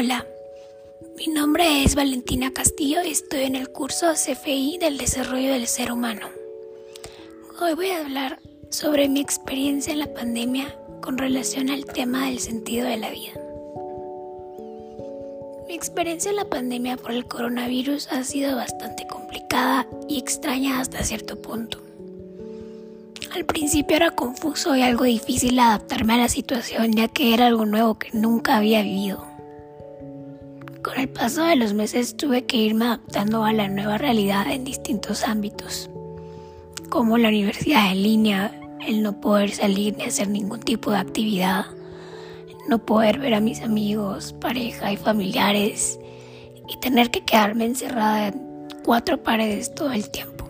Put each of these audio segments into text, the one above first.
Hola, mi nombre es Valentina Castillo y estoy en el curso CFI del Desarrollo del Ser Humano. Hoy voy a hablar sobre mi experiencia en la pandemia con relación al tema del sentido de la vida. Mi experiencia en la pandemia por el coronavirus ha sido bastante complicada y extraña hasta cierto punto. Al principio era confuso y algo difícil adaptarme a la situación ya que era algo nuevo que nunca había vivido. Con el paso de los meses tuve que irme adaptando a la nueva realidad en distintos ámbitos, como la universidad en línea, el no poder salir ni hacer ningún tipo de actividad, no poder ver a mis amigos, pareja y familiares y tener que quedarme encerrada en cuatro paredes todo el tiempo.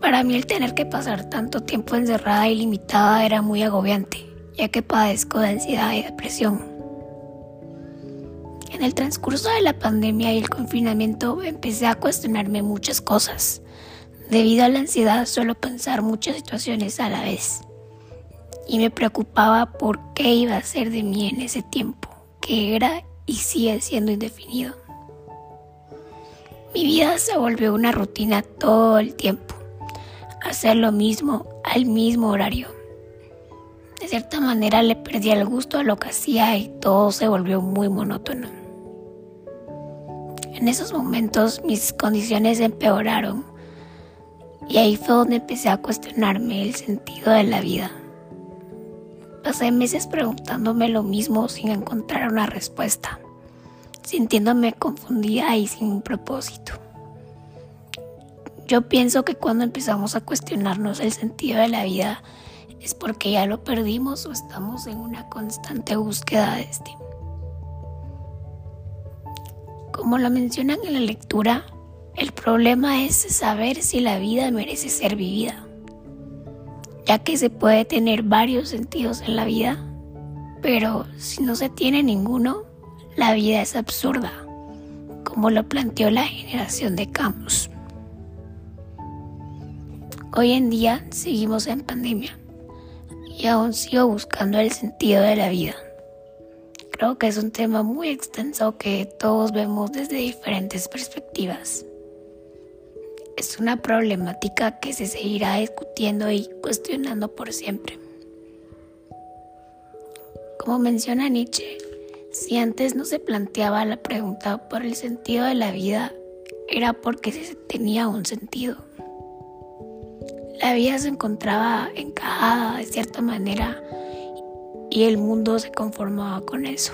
Para mí el tener que pasar tanto tiempo encerrada y limitada era muy agobiante, ya que padezco de ansiedad y depresión. En el transcurso de la pandemia y el confinamiento empecé a cuestionarme muchas cosas. Debido a la ansiedad suelo pensar muchas situaciones a la vez. Y me preocupaba por qué iba a ser de mí en ese tiempo, que era y sigue siendo indefinido. Mi vida se volvió una rutina todo el tiempo hacer lo mismo al mismo horario. De cierta manera le perdí el gusto a lo que hacía y todo se volvió muy monótono. En esos momentos mis condiciones empeoraron y ahí fue donde empecé a cuestionarme el sentido de la vida. Pasé meses preguntándome lo mismo sin encontrar una respuesta, sintiéndome confundida y sin un propósito. Yo pienso que cuando empezamos a cuestionarnos el sentido de la vida es porque ya lo perdimos o estamos en una constante búsqueda de este. Como lo mencionan en la lectura, el problema es saber si la vida merece ser vivida, ya que se puede tener varios sentidos en la vida, pero si no se tiene ninguno, la vida es absurda, como lo planteó la generación de Camus. Hoy en día seguimos en pandemia y aún sigo buscando el sentido de la vida. Creo que es un tema muy extenso que todos vemos desde diferentes perspectivas. Es una problemática que se seguirá discutiendo y cuestionando por siempre. Como menciona Nietzsche, si antes no se planteaba la pregunta por el sentido de la vida, era porque se tenía un sentido la vida se encontraba encajada de cierta manera y el mundo se conformaba con eso.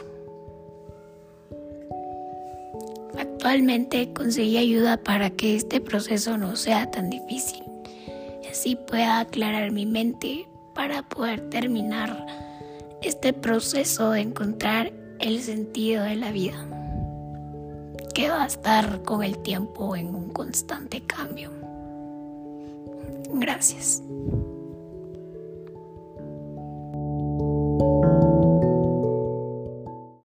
Actualmente conseguí ayuda para que este proceso no sea tan difícil así pueda aclarar mi mente para poder terminar este proceso de encontrar el sentido de la vida, que va a estar con el tiempo en un constante cambio. Gracias.